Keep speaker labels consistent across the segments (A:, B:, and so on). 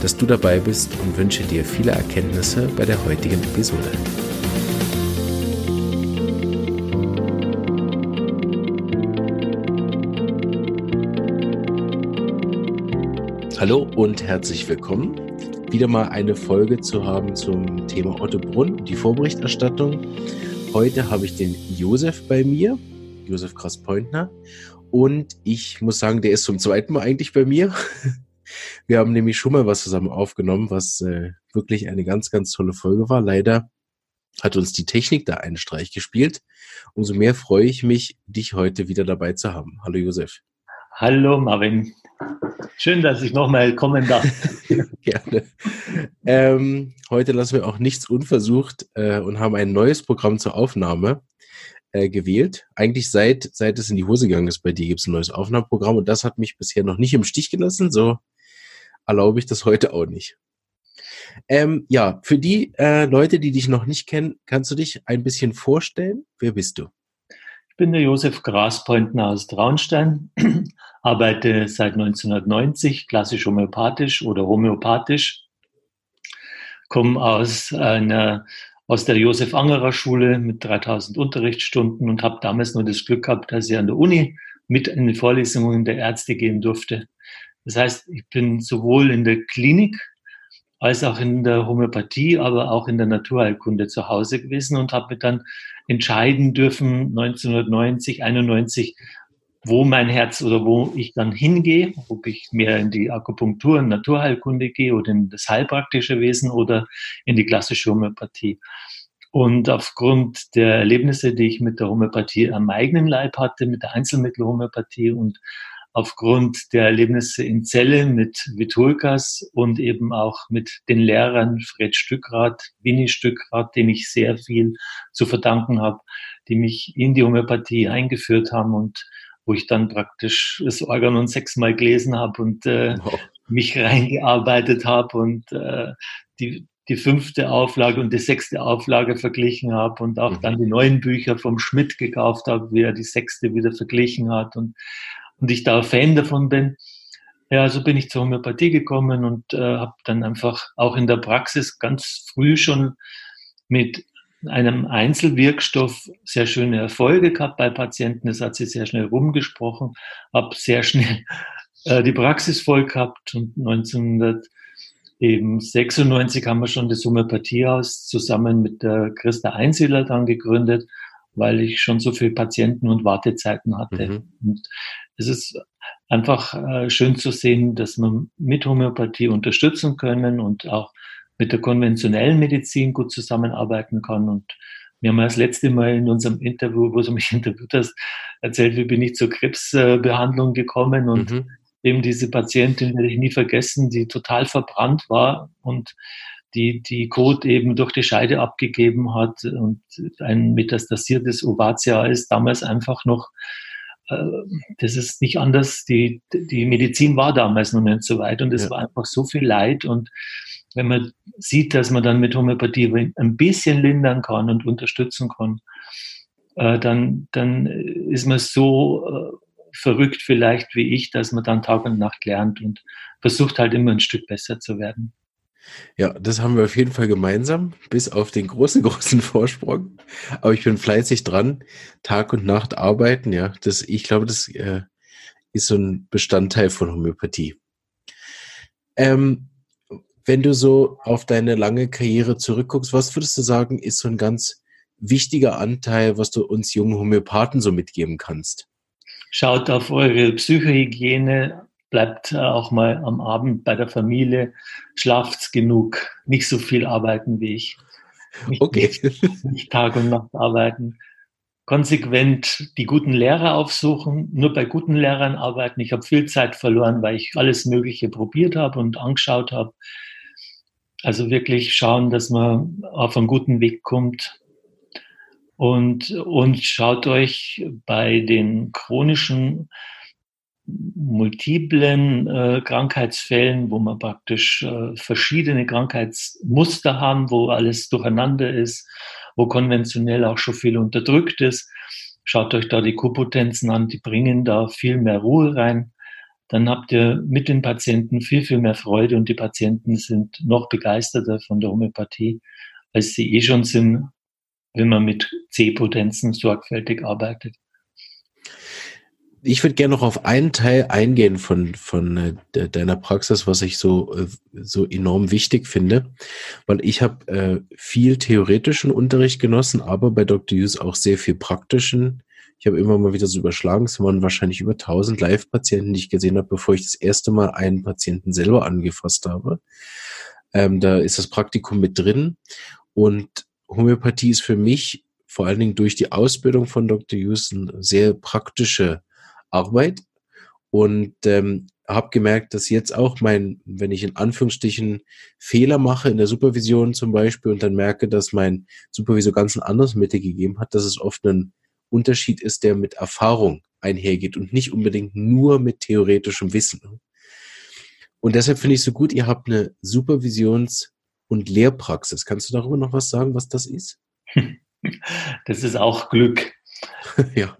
A: dass du dabei bist und wünsche dir viele Erkenntnisse bei der heutigen Episode. Hallo und herzlich willkommen. Wieder mal eine Folge zu haben zum Thema Otto Brunn, die Vorberichterstattung. Heute habe ich den Josef bei mir, Josef Krass-Pointner. Und ich muss sagen, der ist zum zweiten Mal eigentlich bei mir. Wir haben nämlich schon mal was zusammen aufgenommen, was äh, wirklich eine ganz, ganz tolle Folge war. Leider hat uns die Technik da einen Streich gespielt. Umso mehr freue ich mich, dich heute wieder dabei zu haben. Hallo Josef.
B: Hallo Marvin. Schön, dass ich nochmal kommen darf.
A: Gerne. Ähm, heute lassen wir auch nichts unversucht äh, und haben ein neues Programm zur Aufnahme äh, gewählt. Eigentlich seit, seit es in die Hose gegangen ist bei dir, gibt es ein neues Aufnahmeprogramm und das hat mich bisher noch nicht im Stich gelassen. So erlaube ich das heute auch nicht. Ähm, ja, für die äh, Leute, die dich noch nicht kennen, kannst du dich ein bisschen vorstellen? Wer bist du?
B: Ich bin der Josef Graspointner aus Traunstein, arbeite seit 1990 klassisch homöopathisch oder homöopathisch, komme aus einer aus der Josef Angerer Schule mit 3000 Unterrichtsstunden und habe damals nur das Glück gehabt, dass ich an der Uni mit in die Vorlesungen der Ärzte gehen durfte. Das heißt, ich bin sowohl in der Klinik als auch in der Homöopathie, aber auch in der Naturheilkunde zu Hause gewesen und habe dann entscheiden dürfen 1990, 91, wo mein Herz oder wo ich dann hingehe, ob ich mehr in die Akupunktur und Naturheilkunde gehe oder in das heilpraktische Wesen oder in die klassische Homöopathie. Und aufgrund der Erlebnisse, die ich mit der Homöopathie am eigenen Leib hatte, mit der Einzelmittelhomöopathie und aufgrund der Erlebnisse in Celle mit Vitulkas und eben auch mit den Lehrern Fred Stückrath, Winnie Stückrath, dem ich sehr viel zu verdanken habe, die mich in die Homöopathie eingeführt haben und wo ich dann praktisch das Organon sechsmal gelesen habe und äh, wow. mich reingearbeitet habe und äh, die, die fünfte Auflage und die sechste Auflage verglichen habe und auch mhm. dann die neuen Bücher vom Schmidt gekauft habe, wie er die sechste wieder verglichen hat und und ich da Fan davon bin. Ja, so bin ich zur Homöopathie gekommen und äh, habe dann einfach auch in der Praxis ganz früh schon mit einem Einzelwirkstoff sehr schöne Erfolge gehabt bei Patienten. Das hat sich sehr schnell rumgesprochen, habe sehr schnell äh, die Praxis voll gehabt und 1996 haben wir schon das Homöopathiehaus zusammen mit der Christa Einsiedler dann gegründet, weil ich schon so viele Patienten und Wartezeiten hatte. Mhm. Und es ist einfach äh, schön zu sehen, dass man mit Homöopathie unterstützen können und auch mit der konventionellen Medizin gut zusammenarbeiten kann. Und wir haben das letzte Mal in unserem Interview, wo du mich interviewt hast, erzählt, wie bin ich zur Krebsbehandlung gekommen und mhm. eben diese Patientin werde ich nie vergessen, die total verbrannt war und die, die Kot eben durch die Scheide abgegeben hat und ein metastasiertes Ovatia ist damals einfach noch das ist nicht anders. Die, die Medizin war damals noch nicht so weit und es ja. war einfach so viel Leid. Und wenn man sieht, dass man dann mit Homöopathie ein bisschen lindern kann und unterstützen kann, äh, dann, dann ist man so äh, verrückt vielleicht wie ich, dass man dann Tag und Nacht lernt und versucht halt immer ein Stück besser zu werden.
A: Ja, das haben wir auf jeden Fall gemeinsam, bis auf den großen, großen Vorsprung. Aber ich bin fleißig dran, Tag und Nacht arbeiten. Ja, das, ich glaube, das äh, ist so ein Bestandteil von Homöopathie. Ähm, wenn du so auf deine lange Karriere zurückguckst, was würdest du sagen, ist so ein ganz wichtiger Anteil, was du uns jungen Homöopathen so mitgeben kannst?
B: Schaut auf eure Psychohygiene, bleibt auch mal am Abend bei der Familie, schlaft genug, nicht so viel arbeiten wie ich. Nicht, okay. Nicht, nicht Tag und Nacht arbeiten. Konsequent die guten Lehrer aufsuchen, nur bei guten Lehrern arbeiten. Ich habe viel Zeit verloren, weil ich alles Mögliche probiert habe und angeschaut habe. Also wirklich schauen, dass man auf einen guten Weg kommt. Und, und schaut euch bei den chronischen multiplen äh, Krankheitsfällen, wo man praktisch äh, verschiedene Krankheitsmuster haben, wo alles durcheinander ist, wo konventionell auch schon viel unterdrückt ist. Schaut euch da die Kopotenzen an, die bringen da viel mehr Ruhe rein. Dann habt ihr mit den Patienten viel, viel mehr Freude und die Patienten sind noch begeisterter von der Homöopathie, als sie eh schon sind, wenn man mit C-Potenzen sorgfältig arbeitet
A: ich würde gerne noch auf einen Teil eingehen von, von äh, deiner Praxis, was ich so, äh, so enorm wichtig finde, weil ich habe äh, viel theoretischen Unterricht genossen, aber bei Dr. Hughes auch sehr viel praktischen. Ich habe immer mal wieder so überschlagen, es waren wahrscheinlich über 1000 Live-Patienten, die ich gesehen habe, bevor ich das erste Mal einen Patienten selber angefasst habe. Ähm, da ist das Praktikum mit drin und Homöopathie ist für mich vor allen Dingen durch die Ausbildung von Dr. Hughes eine sehr praktische Arbeit und ähm, habe gemerkt, dass jetzt auch mein, wenn ich in Anführungsstrichen Fehler mache in der Supervision zum Beispiel und dann merke, dass mein Supervisor ganz ein anderes Mittel gegeben hat, dass es oft ein Unterschied ist, der mit Erfahrung einhergeht und nicht unbedingt nur mit theoretischem Wissen. Und deshalb finde ich so gut, ihr habt eine Supervisions- und Lehrpraxis. Kannst du darüber noch was sagen, was das ist?
B: Das ist auch Glück. ja.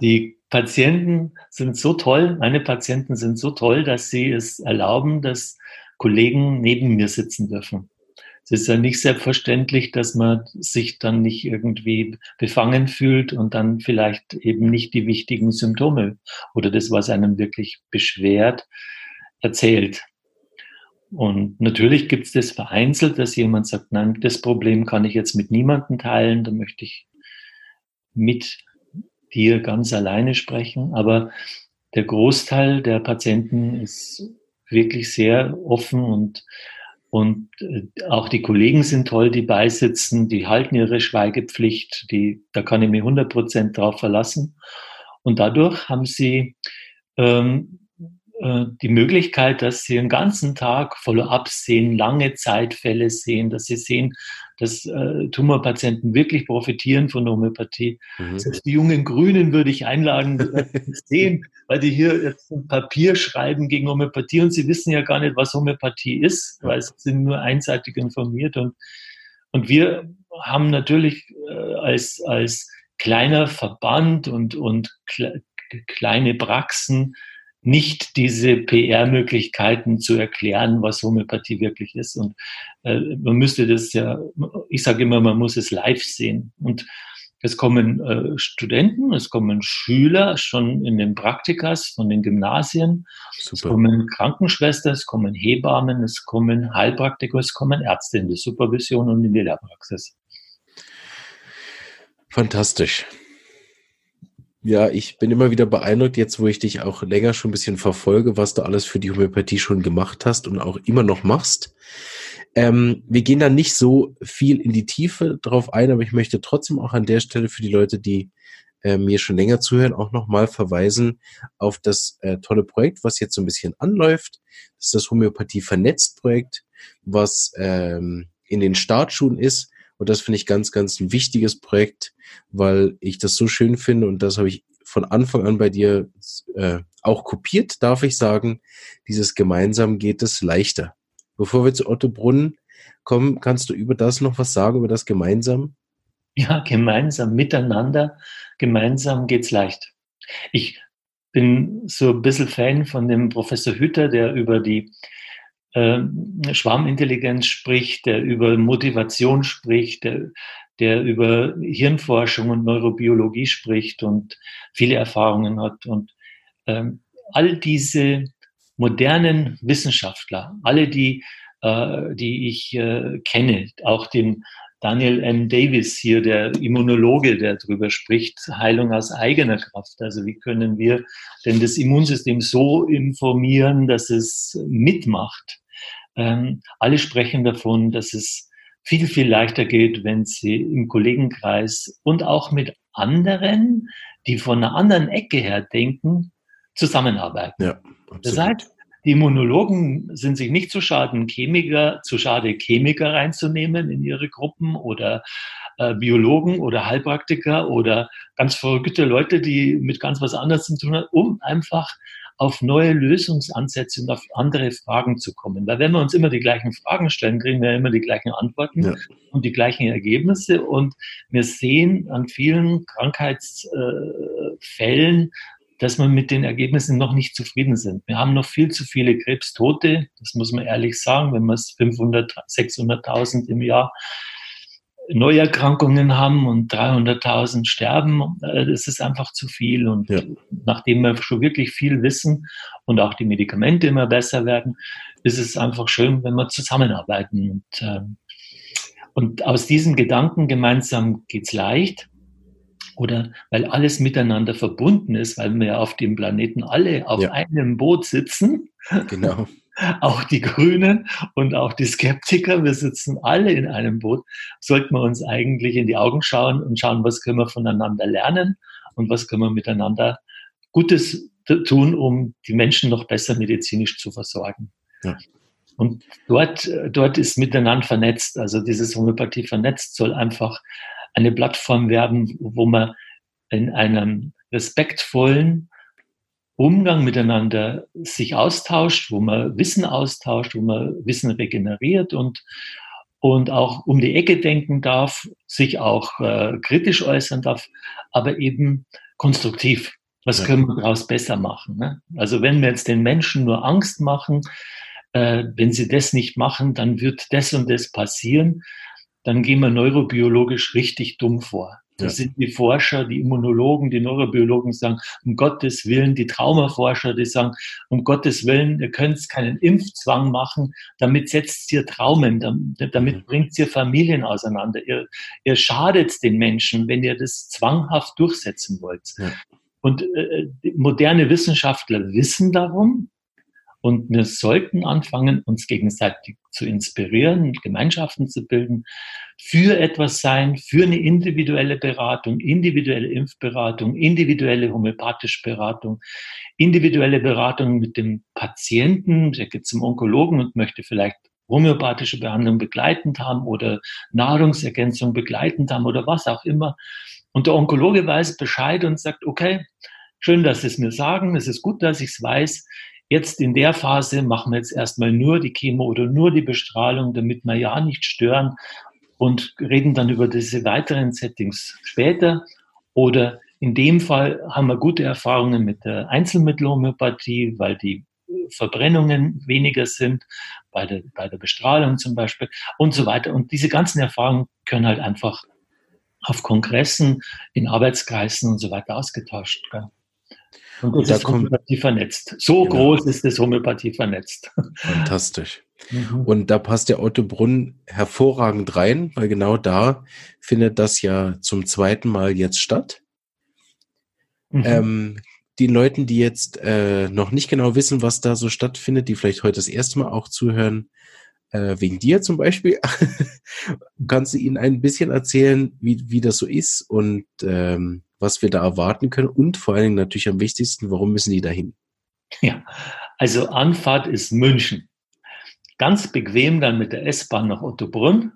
B: Die Patienten sind so toll, meine Patienten sind so toll, dass sie es erlauben, dass Kollegen neben mir sitzen dürfen. Es ist ja nicht selbstverständlich, dass man sich dann nicht irgendwie befangen fühlt und dann vielleicht eben nicht die wichtigen Symptome oder das, was einem wirklich beschwert, erzählt. Und natürlich gibt es das vereinzelt, dass jemand sagt, nein, das Problem kann ich jetzt mit niemandem teilen, da möchte ich mit dir ganz alleine sprechen, aber der Großteil der Patienten ist wirklich sehr offen und, und äh, auch die Kollegen sind toll, die beisitzen, die halten ihre Schweigepflicht, die, da kann ich mich 100 Prozent drauf verlassen. Und dadurch haben sie ähm, äh, die Möglichkeit, dass sie einen ganzen Tag Follow-ups sehen, lange Zeitfälle sehen, dass sie sehen, dass äh, Tumorpatienten wirklich profitieren von der Homöopathie. Mhm. Selbst die jungen Grünen würde ich einladen, sehen, weil die hier jetzt ein Papier schreiben gegen Homöopathie und sie wissen ja gar nicht, was Homöopathie ist, weil sie sind nur einseitig informiert und und wir haben natürlich äh, als, als kleiner Verband und, und kle kleine Praxen nicht diese PR-Möglichkeiten zu erklären, was Homöopathie wirklich ist. Und äh, man müsste das ja, ich sage immer, man muss es live sehen. Und es kommen äh, Studenten, es kommen Schüler schon in den Praktikas von den Gymnasien, Super. es kommen Krankenschwestern, es kommen Hebammen, es kommen Heilpraktiker, es kommen Ärzte in die Supervision und in die Lehrpraxis.
A: Fantastisch. Ja, ich bin immer wieder beeindruckt, jetzt wo ich dich auch länger schon ein bisschen verfolge, was du alles für die Homöopathie schon gemacht hast und auch immer noch machst. Ähm, wir gehen da nicht so viel in die Tiefe drauf ein, aber ich möchte trotzdem auch an der Stelle für die Leute, die äh, mir schon länger zuhören, auch nochmal verweisen auf das äh, tolle Projekt, was jetzt so ein bisschen anläuft. Das ist das Homöopathie vernetzt Projekt, was ähm, in den Startschuhen ist und das finde ich ganz, ganz ein wichtiges Projekt, weil ich das so schön finde und das habe ich von Anfang an bei dir äh, auch kopiert, darf ich sagen. Dieses gemeinsam geht es leichter. Bevor wir zu Otto Brunnen kommen, kannst du über das noch was sagen, über das gemeinsam?
B: Ja, gemeinsam, miteinander, gemeinsam geht's leicht. Ich bin so ein bisschen Fan von dem Professor Hütter, der über die Schwarmintelligenz spricht, der über Motivation spricht, der, der über Hirnforschung und Neurobiologie spricht und viele Erfahrungen hat. Und ähm, all diese modernen Wissenschaftler, alle die, äh, die ich äh, kenne, auch den Daniel M. Davis hier, der Immunologe, der darüber spricht, Heilung aus eigener Kraft. Also wie können wir denn das Immunsystem so informieren, dass es mitmacht? Ähm, alle sprechen davon, dass es viel, viel leichter geht, wenn sie im Kollegenkreis und auch mit anderen, die von einer anderen Ecke her denken, zusammenarbeiten. Ja, absolut. Das heißt, Die Immunologen sind sich nicht zu schaden, Chemiker, zu schade, Chemiker reinzunehmen in ihre Gruppen oder äh, Biologen oder Heilpraktiker oder ganz verrückte Leute, die mit ganz was anderes zu tun haben, um einfach auf neue Lösungsansätze und auf andere Fragen zu kommen. Weil wenn wir uns immer die gleichen Fragen stellen, kriegen wir immer die gleichen Antworten ja. und die gleichen Ergebnisse. Und wir sehen an vielen Krankheitsfällen, dass wir mit den Ergebnissen noch nicht zufrieden sind. Wir haben noch viel zu viele Krebstote, das muss man ehrlich sagen, wenn man es 500, 600.000 im Jahr Neuerkrankungen haben und 300.000 sterben, äh, das ist einfach zu viel. Und ja. nachdem wir schon wirklich viel wissen und auch die Medikamente immer besser werden, ist es einfach schön, wenn wir zusammenarbeiten. Und, äh, und aus diesen Gedanken gemeinsam geht's leicht. Oder weil alles miteinander verbunden ist, weil wir auf dem Planeten alle auf ja. einem Boot sitzen.
A: Genau
B: auch die Grünen und auch die Skeptiker, wir sitzen alle in einem Boot, sollten wir uns eigentlich in die Augen schauen und schauen, was können wir voneinander lernen und was können wir miteinander Gutes tun, um die Menschen noch besser medizinisch zu versorgen. Ja. Und dort, dort ist miteinander vernetzt, also dieses Homöopathie vernetzt soll einfach eine Plattform werden, wo man in einem respektvollen, Umgang miteinander sich austauscht, wo man Wissen austauscht, wo man Wissen regeneriert und, und auch um die Ecke denken darf, sich auch äh, kritisch äußern darf, aber eben konstruktiv. Was ja. können wir daraus besser machen? Ne? Also wenn wir jetzt den Menschen nur Angst machen, äh, wenn sie das nicht machen, dann wird das und das passieren, dann gehen wir neurobiologisch richtig dumm vor. Das ja. sind die Forscher, die Immunologen, die Neurobiologen sagen, um Gottes Willen, die Traumaforscher, die sagen, um Gottes Willen, ihr könnt keinen Impfzwang machen, damit setzt ihr Traumen, damit mhm. bringt ihr Familien auseinander. Ihr, ihr schadet den Menschen, wenn ihr das zwanghaft durchsetzen wollt. Ja. Und äh, moderne Wissenschaftler wissen darum, und wir sollten anfangen, uns gegenseitig zu inspirieren, Gemeinschaften zu bilden, für etwas sein, für eine individuelle Beratung, individuelle Impfberatung, individuelle homöopathische Beratung, individuelle Beratung mit dem Patienten, der geht zum Onkologen und möchte vielleicht homöopathische Behandlung begleitend haben oder Nahrungsergänzung begleitend haben oder was auch immer. Und der Onkologe weiß Bescheid und sagt, okay, schön, dass Sie es mir sagen, es ist gut, dass ich es weiß. Jetzt in der Phase machen wir jetzt erstmal nur die Chemo oder nur die Bestrahlung, damit wir ja nicht stören und reden dann über diese weiteren Settings später. Oder in dem Fall haben wir gute Erfahrungen mit der Einzelmittelhomöopathie, weil die Verbrennungen weniger sind, bei der, bei der Bestrahlung zum Beispiel und so weiter. Und diese ganzen Erfahrungen können halt einfach auf Kongressen, in Arbeitskreisen und so weiter ausgetauscht. Gell? Und das da ist Homöopathie vernetzt. So genau. groß ist das Homöopathie vernetzt.
A: Fantastisch. Mhm. Und da passt der Otto Brunn hervorragend rein, weil genau da findet das ja zum zweiten Mal jetzt statt. Mhm. Ähm, die Leuten, die jetzt äh, noch nicht genau wissen, was da so stattfindet, die vielleicht heute das erste Mal auch zuhören, äh, wegen dir zum Beispiel, kannst du ihnen ein bisschen erzählen, wie, wie das so ist und ähm, was wir da erwarten können und vor allen Dingen natürlich am wichtigsten, warum müssen die dahin?
B: Ja, also Anfahrt ist München. Ganz bequem dann mit der S-Bahn nach Ottobrunn.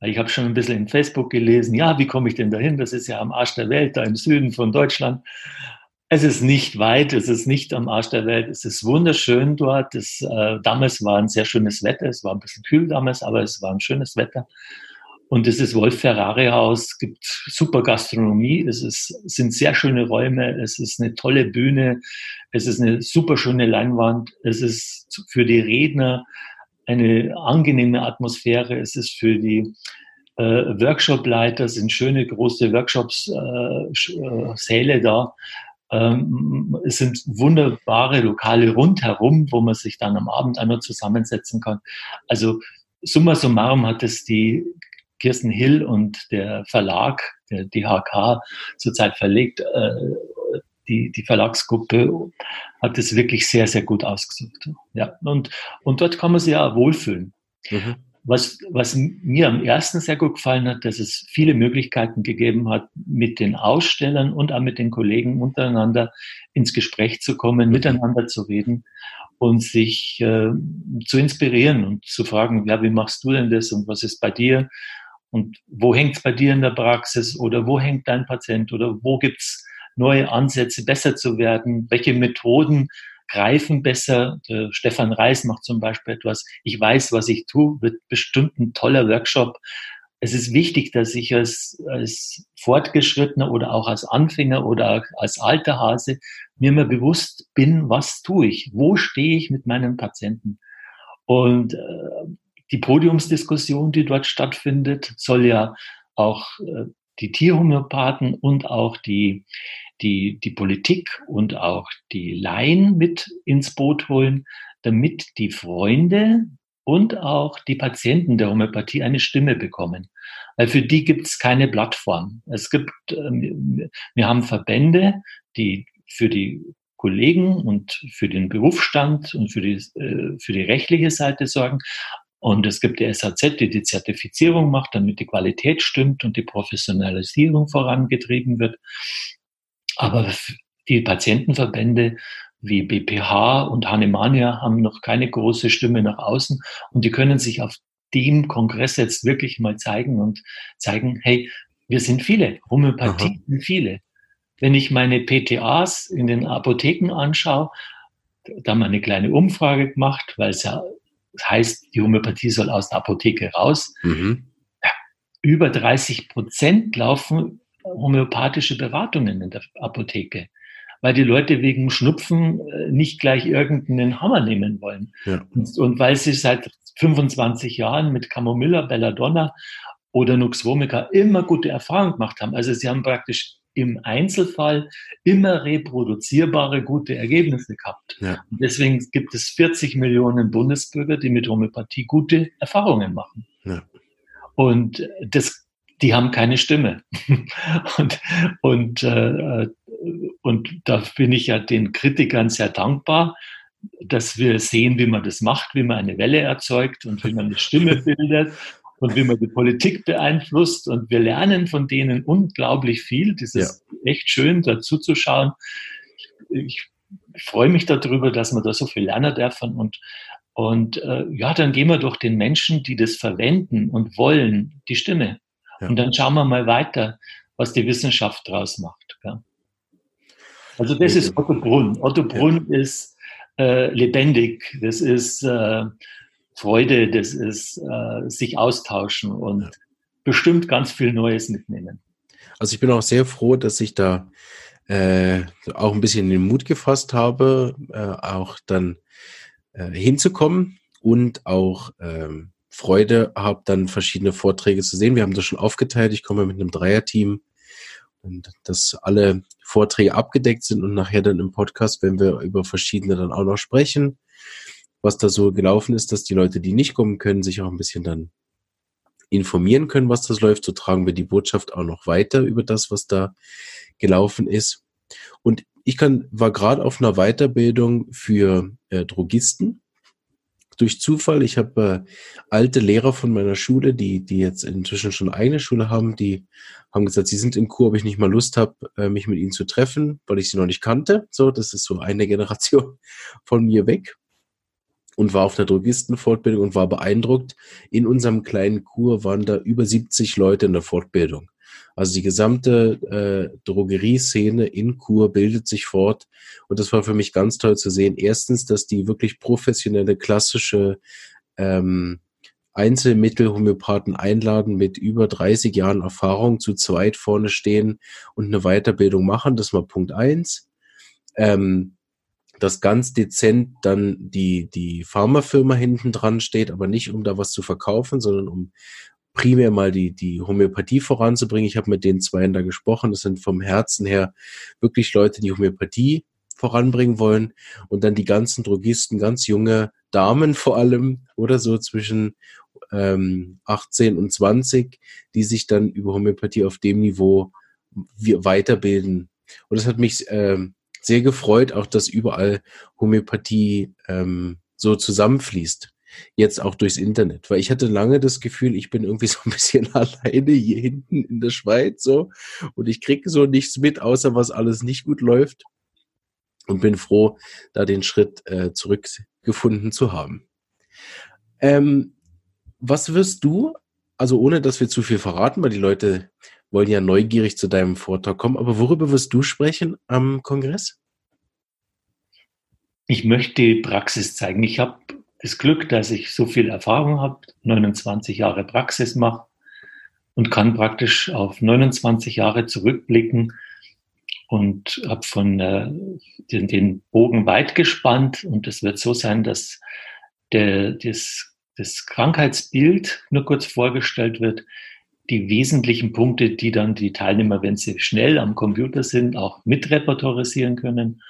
B: Ich habe schon ein bisschen in Facebook gelesen, ja, wie komme ich denn dahin? Das ist ja am Arsch der Welt, da im Süden von Deutschland. Es ist nicht weit, es ist nicht am Arsch der Welt, es ist wunderschön dort. Es, äh, damals war ein sehr schönes Wetter, es war ein bisschen kühl damals, aber es war ein schönes Wetter. Und es ist Wolf Ferrari Haus, es gibt super Gastronomie, es ist, sind sehr schöne Räume, es ist eine tolle Bühne, es ist eine super schöne Leinwand, es ist für die Redner eine angenehme Atmosphäre, es ist für die äh, Workshop-Leiter, sind schöne große Workshops-Säle äh, äh, da. Ähm, es sind wunderbare Lokale rundherum, wo man sich dann am Abend einmal zusammensetzen kann. Also summa summarum hat es die Kirsten Hill und der Verlag, der DHK, zurzeit verlegt, äh, die, die Verlagsgruppe hat es wirklich sehr, sehr gut ausgesucht. Ja, und, und dort kann man sich ja wohlfühlen. Mhm. Was, was mir am ersten sehr gut gefallen hat, dass es viele Möglichkeiten gegeben hat, mit den Ausstellern und auch mit den Kollegen untereinander ins Gespräch zu kommen, mhm. miteinander zu reden und sich äh, zu inspirieren und zu fragen, ja, wie machst du denn das und was ist bei dir und wo hängt es bei dir in der Praxis oder wo hängt dein Patient oder wo gibt's neue Ansätze, besser zu werden, welche Methoden greifen besser. Der Stefan Reis macht zum Beispiel etwas, ich weiß, was ich tue, wird bestimmt ein toller Workshop. Es ist wichtig, dass ich als, als Fortgeschrittener oder auch als Anfänger oder als alter Hase mir mal bewusst bin, was tue ich, wo stehe ich mit meinen Patienten. Und äh, die Podiumsdiskussion, die dort stattfindet, soll ja auch äh, die Tierhomöopathen und auch die, die, die Politik und auch die Laien mit ins Boot holen, damit die Freunde und auch die Patienten der Homöopathie eine Stimme bekommen. Weil für die gibt es keine Plattform. Es gibt, ähm, wir haben Verbände, die für die Kollegen und für den Berufsstand und für die, äh, für die rechtliche Seite sorgen. Und es gibt die SAZ, die die Zertifizierung macht, damit die Qualität stimmt und die Professionalisierung vorangetrieben wird. Aber die Patientenverbände wie BPH und Hahnemania haben noch keine große Stimme nach außen und die können sich auf dem Kongress jetzt wirklich mal zeigen und zeigen, hey, wir sind viele, Homöopathie sind viele. Wenn ich meine PTAs in den Apotheken anschaue, da haben wir eine kleine Umfrage gemacht, weil es ja heißt, die Homöopathie soll aus der Apotheke raus. Mhm. Über 30 Prozent laufen homöopathische Beratungen in der Apotheke, weil die Leute wegen Schnupfen äh, nicht gleich irgendeinen Hammer nehmen wollen. Ja. Und, und, weil sie seit 25 Jahren mit Camomilla, Belladonna oder Nux vomica immer gute Erfahrungen gemacht haben. Also sie haben praktisch im Einzelfall immer reproduzierbare gute Ergebnisse gehabt. Ja. Deswegen gibt es 40 Millionen Bundesbürger, die mit Homöopathie gute Erfahrungen machen. Ja. Und das, die haben keine Stimme. und, und, äh, und da bin ich ja den Kritikern sehr dankbar, dass wir sehen, wie man das macht, wie man eine Welle erzeugt und wie man eine Stimme bildet und wie man die Politik beeinflusst. Und wir lernen von denen unglaublich viel. Das ist ja. echt schön, dazu zu schauen. Ich, ich freue mich darüber, dass man da so viel lernen darf. Und, und äh, ja, dann gehen wir durch den Menschen, die das verwenden und wollen, die Stimme. Ja. Und dann schauen wir mal weiter, was die Wissenschaft draus macht. Gell? Also das ist Otto Brunn. Otto Brunn ja. ist äh, lebendig. Das ist äh, Freude, das ist äh, sich austauschen und ja. bestimmt ganz viel Neues mitnehmen.
A: Also ich bin auch sehr froh, dass ich da äh, auch ein bisschen den Mut gefasst habe, äh, auch dann äh, hinzukommen und auch ähm, Freude habe, dann verschiedene Vorträge zu sehen. Wir haben das schon aufgeteilt. Ich komme mit einem Dreierteam und dass alle Vorträge abgedeckt sind und nachher dann im Podcast, wenn wir über verschiedene dann auch noch sprechen was da so gelaufen ist, dass die Leute, die nicht kommen können, sich auch ein bisschen dann informieren können, was das läuft. So tragen wir die Botschaft auch noch weiter über das, was da gelaufen ist. Und ich kann, war gerade auf einer Weiterbildung für äh, Drogisten durch Zufall. Ich habe äh, alte Lehrer von meiner Schule, die, die jetzt inzwischen schon eigene Schule haben, die haben gesagt, sie sind in Kur, ob ich nicht mal Lust habe, äh, mich mit ihnen zu treffen, weil ich sie noch nicht kannte. So, das ist so eine Generation von mir weg und war auf einer Drogistenfortbildung und war beeindruckt. In unserem kleinen Kur waren da über 70 Leute in der Fortbildung. Also die gesamte äh, Drogerieszene in Kur bildet sich fort. Und das war für mich ganz toll zu sehen. Erstens, dass die wirklich professionelle, klassische ähm, Einzelmittelhomöopathen einladen mit über 30 Jahren Erfahrung zu zweit vorne stehen und eine Weiterbildung machen. Das war Punkt eins. Ähm, dass ganz dezent dann die, die Pharmafirma hinten dran steht, aber nicht um da was zu verkaufen, sondern um primär mal die, die Homöopathie voranzubringen. Ich habe mit den zweien da gesprochen. Das sind vom Herzen her wirklich Leute, die Homöopathie voranbringen wollen. Und dann die ganzen Drogisten, ganz junge Damen vor allem oder so zwischen ähm, 18 und 20, die sich dann über Homöopathie auf dem Niveau weiterbilden. Und das hat mich ähm, sehr gefreut, auch dass überall Homöopathie ähm, so zusammenfließt. Jetzt auch durchs Internet, weil ich hatte lange das Gefühl, ich bin irgendwie so ein bisschen alleine hier hinten in der Schweiz so und ich kriege so nichts mit, außer was alles nicht gut läuft. und bin froh, da den Schritt äh, zurückgefunden zu haben. Ähm, was wirst du, also ohne dass wir zu viel verraten, weil die Leute wollen ja neugierig zu deinem Vortrag kommen, aber worüber wirst du sprechen am Kongress?
B: Ich möchte die Praxis zeigen. Ich habe das Glück, dass ich so viel Erfahrung habe, 29 Jahre Praxis mache und kann praktisch auf 29 Jahre zurückblicken und habe von äh, den, den, Bogen weit gespannt und es wird so sein, dass der, das, das Krankheitsbild nur kurz vorgestellt wird, die wesentlichen Punkte, die dann die Teilnehmer, wenn sie schnell am Computer sind, auch mitrepertorisieren können,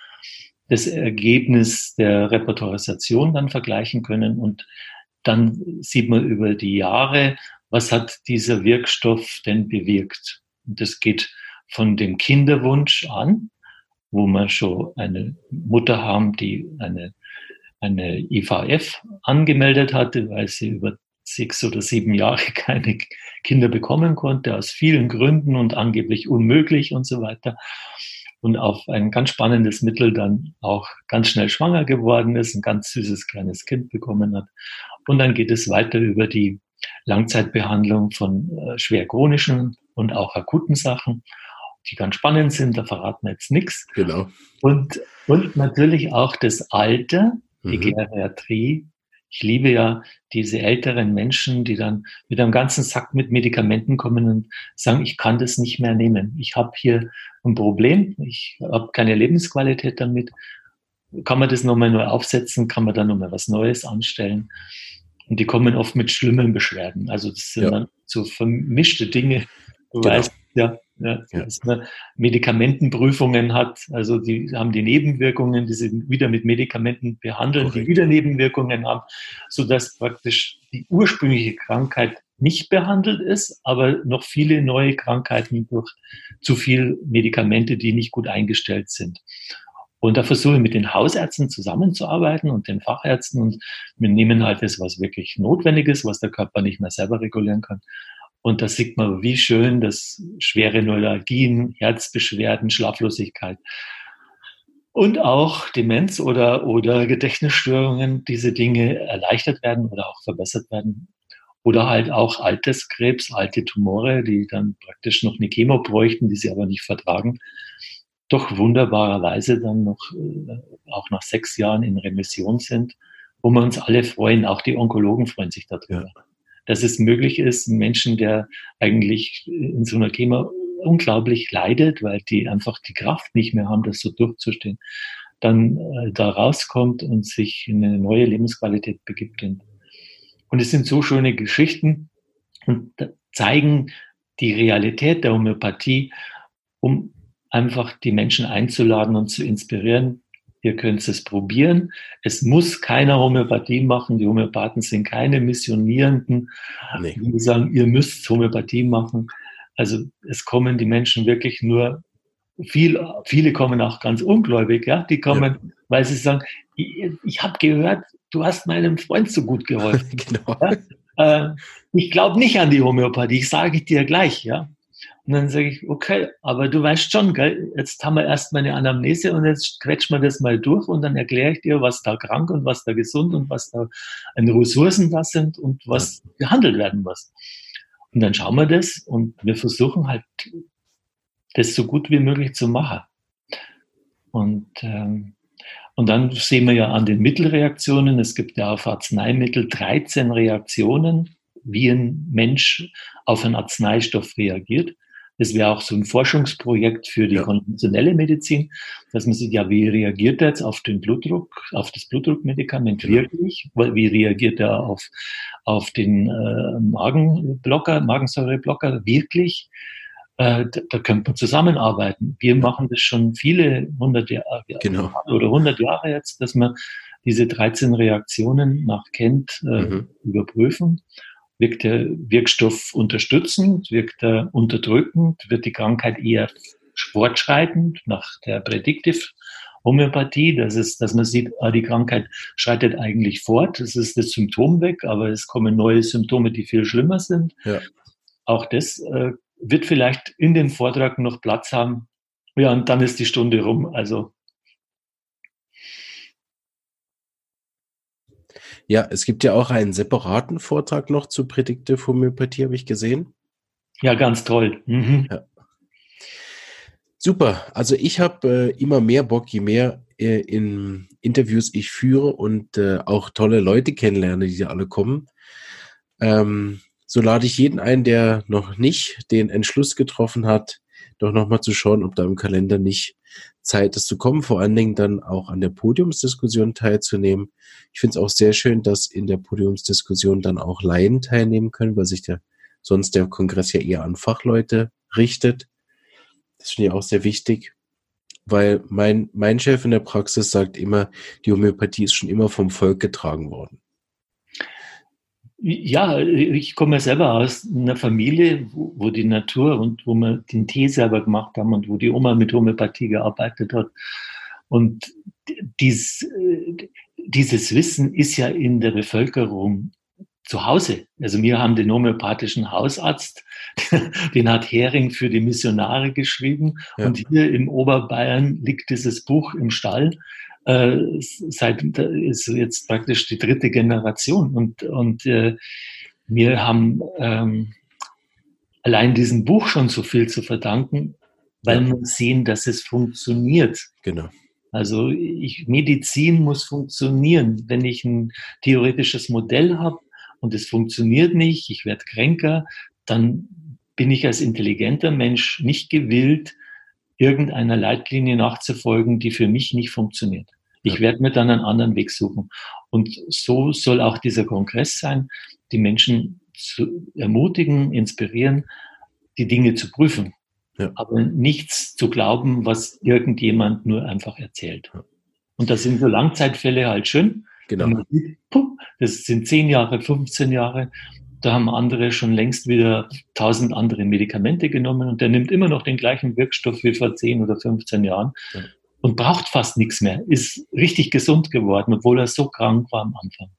B: das Ergebnis der Repertorisation dann vergleichen können und dann sieht man über die Jahre, was hat dieser Wirkstoff denn bewirkt. Und das geht von dem Kinderwunsch an, wo wir schon eine Mutter haben, die eine, eine IVF angemeldet hatte, weil sie über sechs oder sieben Jahre keine Kinder bekommen konnte, aus vielen Gründen und angeblich unmöglich und so weiter. Und auf ein ganz spannendes Mittel dann auch ganz schnell schwanger geworden ist, ein ganz süßes kleines Kind bekommen hat. Und dann geht es weiter über die Langzeitbehandlung von äh, schwer chronischen und auch akuten Sachen die ganz spannend sind, da verraten wir jetzt nichts.
A: Genau.
B: Und, und natürlich auch das Alter, die mhm. Geriatrie. Ich liebe ja diese älteren Menschen, die dann mit einem ganzen Sack mit Medikamenten kommen und sagen, ich kann das nicht mehr nehmen. Ich habe hier ein Problem, ich habe keine Lebensqualität damit. Kann man das nochmal neu aufsetzen? Kann man da nochmal was Neues anstellen? Und die kommen oft mit schlimmen Beschwerden. Also das sind ja. dann so vermischte Dinge. Du genau. weißt ja, ja, dass man Medikamentenprüfungen hat, also die haben die Nebenwirkungen, die sie wieder mit Medikamenten behandeln, Korrekt. die wieder Nebenwirkungen haben, so dass praktisch die ursprüngliche Krankheit nicht behandelt ist, aber noch viele neue Krankheiten durch zu viel Medikamente, die nicht gut eingestellt sind. Und da versuche ich mit den Hausärzten zusammenzuarbeiten und den Fachärzten und wir nehmen halt das, was wirklich notwendig ist, was der Körper nicht mehr selber regulieren kann und da sieht man, wie schön dass schwere Neuralgien, Herzbeschwerden, Schlaflosigkeit und auch Demenz oder, oder Gedächtnisstörungen, diese Dinge erleichtert werden oder auch verbessert werden. Oder halt auch Alterskrebs, alte Tumore, die dann praktisch noch eine Chemo bräuchten, die sie aber nicht vertragen, doch wunderbarerweise dann noch, äh, auch nach sechs Jahren in Remission sind, wo wir uns alle freuen, auch die Onkologen freuen sich darüber. Ja dass es möglich ist, einen Menschen, der eigentlich in so einer Chemo unglaublich leidet, weil die einfach die Kraft nicht mehr haben, das so durchzustehen, dann äh, da rauskommt und sich in eine neue Lebensqualität begibt. Und es sind so schöne Geschichten und zeigen die Realität der Homöopathie, um einfach die Menschen einzuladen und zu inspirieren, Ihr könnt es probieren. Es muss keiner Homöopathie machen. Die Homöopathen sind keine Missionierenden, nee. die sagen, ihr müsst Homöopathie machen. Also es kommen die Menschen wirklich nur viel, viele kommen auch ganz ungläubig, ja, die kommen, ja. weil sie sagen, ich, ich habe gehört, du hast meinem Freund so gut geholfen. genau. Ja? Äh, ich glaube nicht an die Homöopathie, ich sage dir gleich, ja. Und dann sage ich, okay, aber du weißt schon, gell, jetzt haben wir erst mal eine Anamnese und jetzt quetschen wir das mal durch und dann erkläre ich dir, was da krank und was da gesund und was da an Ressourcen da sind und was behandelt werden muss. Und dann schauen wir das und wir versuchen halt, das so gut wie möglich zu machen. Und, ähm, und dann sehen wir ja an den Mittelreaktionen, es gibt ja auf Arzneimittel 13 Reaktionen, wie ein Mensch auf einen Arzneistoff reagiert. Das wäre auch so ein Forschungsprojekt für die ja. konventionelle Medizin, dass man sieht, ja, wie reagiert er jetzt auf den Blutdruck, auf das Blutdruckmedikament ja. wirklich? Wie reagiert er auf, auf den äh, Magenblocker, Magensäureblocker wirklich? Äh, da, da könnte man zusammenarbeiten. Wir machen das schon viele hundert Jahre genau. oder hundert Jahre jetzt, dass man diese 13 Reaktionen nach Kent äh, mhm. überprüfen Wirkt der Wirkstoff unterstützend? Wirkt er unterdrückend? Wird die Krankheit eher fortschreitend nach der Predictive Homöopathie? Das ist, dass man sieht, ah, die Krankheit schreitet eigentlich fort. Es ist das Symptom weg, aber es kommen neue Symptome, die viel schlimmer sind. Ja. Auch das äh, wird vielleicht in dem Vortrag noch Platz haben. Ja, und dann ist die Stunde rum. Also
A: Ja, es gibt ja auch einen separaten Vortrag noch zu Predictive Homöopathie, habe ich gesehen.
B: Ja, ganz toll. Mhm. Ja.
A: Super. Also ich habe äh, immer mehr Bock, je mehr äh, in Interviews ich führe und äh, auch tolle Leute kennenlerne, die da alle kommen. Ähm, so lade ich jeden ein, der noch nicht den Entschluss getroffen hat, doch nochmal zu schauen, ob da im Kalender nicht Zeit ist zu kommen, vor allen Dingen dann auch an der Podiumsdiskussion teilzunehmen. Ich finde es auch sehr schön, dass in der Podiumsdiskussion dann auch Laien teilnehmen können, weil sich der sonst der Kongress ja eher an Fachleute richtet. Das finde ich auch sehr wichtig, weil mein, mein Chef in der Praxis sagt immer, die Homöopathie ist schon immer vom Volk getragen worden.
B: Ja, ich komme selber aus einer Familie, wo, wo, die Natur und wo wir den Tee selber gemacht haben und wo die Oma mit Homöopathie gearbeitet hat. Und dies, dieses Wissen ist ja in der Bevölkerung zu Hause. Also wir haben den homöopathischen Hausarzt, den hat Hering für die Missionare geschrieben. Ja. Und hier im Oberbayern liegt dieses Buch im Stall äh, seit ist jetzt praktisch die dritte Generation und und äh, wir haben ähm, allein diesem Buch schon so viel zu verdanken, weil ja. wir sehen, dass es funktioniert.
A: Genau.
B: Also ich, Medizin muss funktionieren. Wenn ich ein theoretisches Modell habe und es funktioniert nicht, ich werde kränker, dann bin ich als intelligenter Mensch nicht gewillt, irgendeiner Leitlinie nachzufolgen, die für mich nicht funktioniert. Ich werde mir dann einen anderen Weg suchen. Und so soll auch dieser Kongress sein, die Menschen zu ermutigen, inspirieren, die Dinge zu prüfen. Ja. Aber nichts zu glauben, was irgendjemand nur einfach erzählt. Und da sind so Langzeitfälle halt schön.
A: Genau.
B: Sieht, das sind 10 Jahre, 15 Jahre. Da haben andere schon längst wieder tausend andere Medikamente genommen und der nimmt immer noch den gleichen Wirkstoff wie vor 10 oder 15 Jahren. Ja und braucht fast nichts mehr, ist richtig gesund geworden, obwohl er so krank war am Anfang.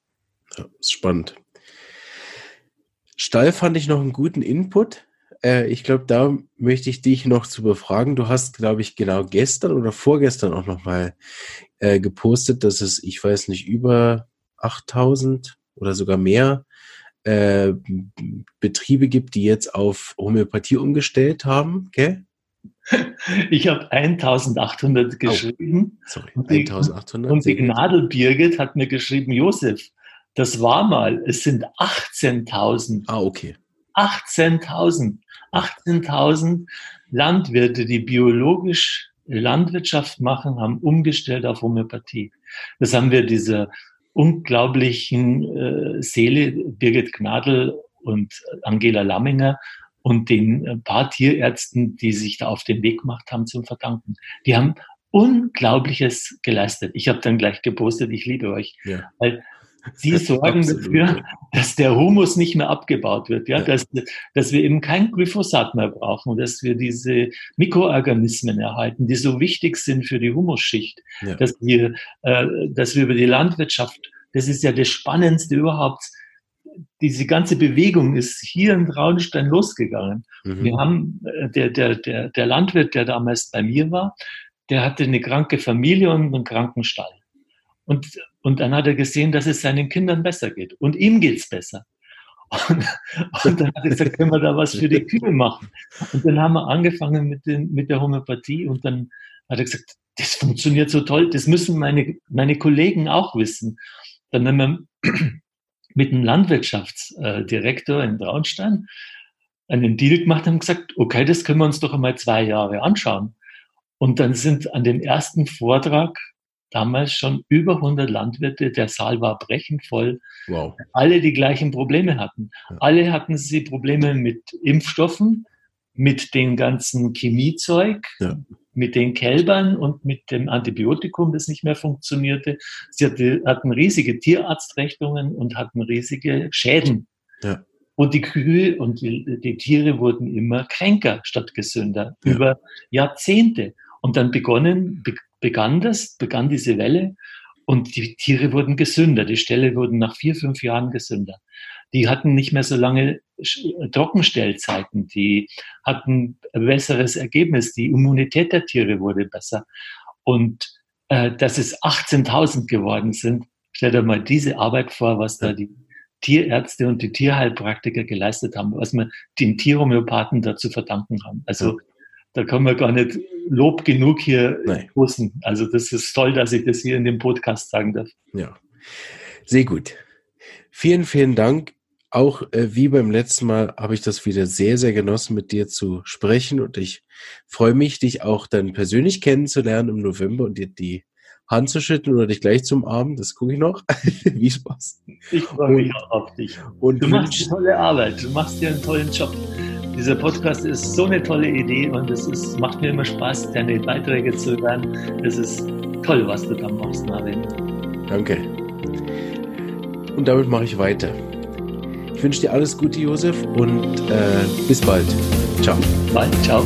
A: Ja, ist spannend. Stall fand ich noch einen guten Input. Äh, ich glaube, da möchte ich dich noch zu befragen. Du hast, glaube ich, genau gestern oder vorgestern auch noch mal äh, gepostet, dass es, ich weiß nicht, über 8000 oder sogar mehr äh, Betriebe gibt, die jetzt auf Homöopathie umgestellt haben, gell?
B: Ich habe 1800 geschrieben.
A: Oh, sorry, 1800.
B: Und die Gnadel Birgit hat mir geschrieben, Josef, das war mal, es sind 18.000.
A: Ah, okay.
B: 18.000. 18.000 Landwirte, die biologisch Landwirtschaft machen, haben umgestellt auf Homöopathie. Das haben wir dieser unglaublichen äh, Seele, Birgit Gnadl und Angela Lamminger, und den äh, paar Tierärzten, die sich da auf den Weg gemacht haben, zum verdanken. Die haben Unglaubliches geleistet. Ich habe dann gleich gepostet, ich liebe euch. Ja. Weil Sie sorgen dafür, dass der Humus nicht mehr abgebaut wird, ja, ja. Dass, dass wir eben kein Glyphosat mehr brauchen, dass wir diese Mikroorganismen erhalten, die so wichtig sind für die Humusschicht, ja. dass wir, äh, dass wir über die Landwirtschaft, das ist ja das Spannendste überhaupt, diese ganze Bewegung ist hier in Traunstein losgegangen. Mhm. Wir haben, äh, der, der, der, der Landwirt, der damals bei mir war, der hatte eine kranke Familie und einen kranken Stall. Und, und dann hat er gesehen, dass es seinen Kindern besser geht. Und ihm geht's besser. Und, und dann hat er gesagt, können wir da was für die Kühe machen? Und dann haben wir angefangen mit, den, mit der Homöopathie und dann hat er gesagt, das funktioniert so toll, das müssen meine, meine Kollegen auch wissen. Dann haben wir mit dem Landwirtschaftsdirektor in Braunstein einen Deal gemacht und gesagt, okay, das können wir uns doch einmal zwei Jahre anschauen. Und dann sind an dem ersten Vortrag damals schon über 100 Landwirte, der Saal war brechend voll, wow. alle die gleichen Probleme hatten. Ja. Alle hatten sie Probleme mit Impfstoffen, mit dem ganzen Chemiezeug, ja mit den Kälbern und mit dem Antibiotikum, das nicht mehr funktionierte. Sie hatte, hatten riesige Tierarztrechnungen und hatten riesige Schäden. Ja. Und die Kühe und die, die, Tiere wurden immer kränker statt gesünder ja. über Jahrzehnte. Und dann begonnen, be, begann das, begann diese Welle und die Tiere wurden gesünder. Die Ställe wurden nach vier, fünf Jahren gesünder. Die hatten nicht mehr so lange Trockenstellzeiten, die hatten ein besseres Ergebnis, die Immunität der Tiere wurde besser. Und äh, dass es 18.000 geworden sind, stell dir mal diese Arbeit vor, was da die Tierärzte und die Tierheilpraktiker geleistet haben, was wir den Tierhomöopathen dazu verdanken haben. Also da kann man gar nicht Lob genug hier posten. Also das ist toll, dass ich das hier in dem Podcast sagen darf.
A: Ja, sehr gut. Vielen, vielen Dank. Auch äh, wie beim letzten Mal habe ich das wieder sehr, sehr genossen, mit dir zu sprechen und ich freue mich, dich auch dann persönlich kennenzulernen im November und dir die Hand zu schütteln oder dich gleich zum Abend. Das gucke ich noch, wie Spaß.
B: Ich freue mich auch auf dich. Und du machst eine tolle Arbeit. Du machst dir einen tollen Job. Dieser Podcast ist so eine tolle Idee und es ist, macht mir immer Spaß, deine Beiträge zu hören. Es ist toll, was du da machst, Marvin.
A: Danke. Und damit mache ich weiter. Ich wünsche dir alles Gute, Josef, und äh, bis bald. Ciao.
B: Bald, ciao.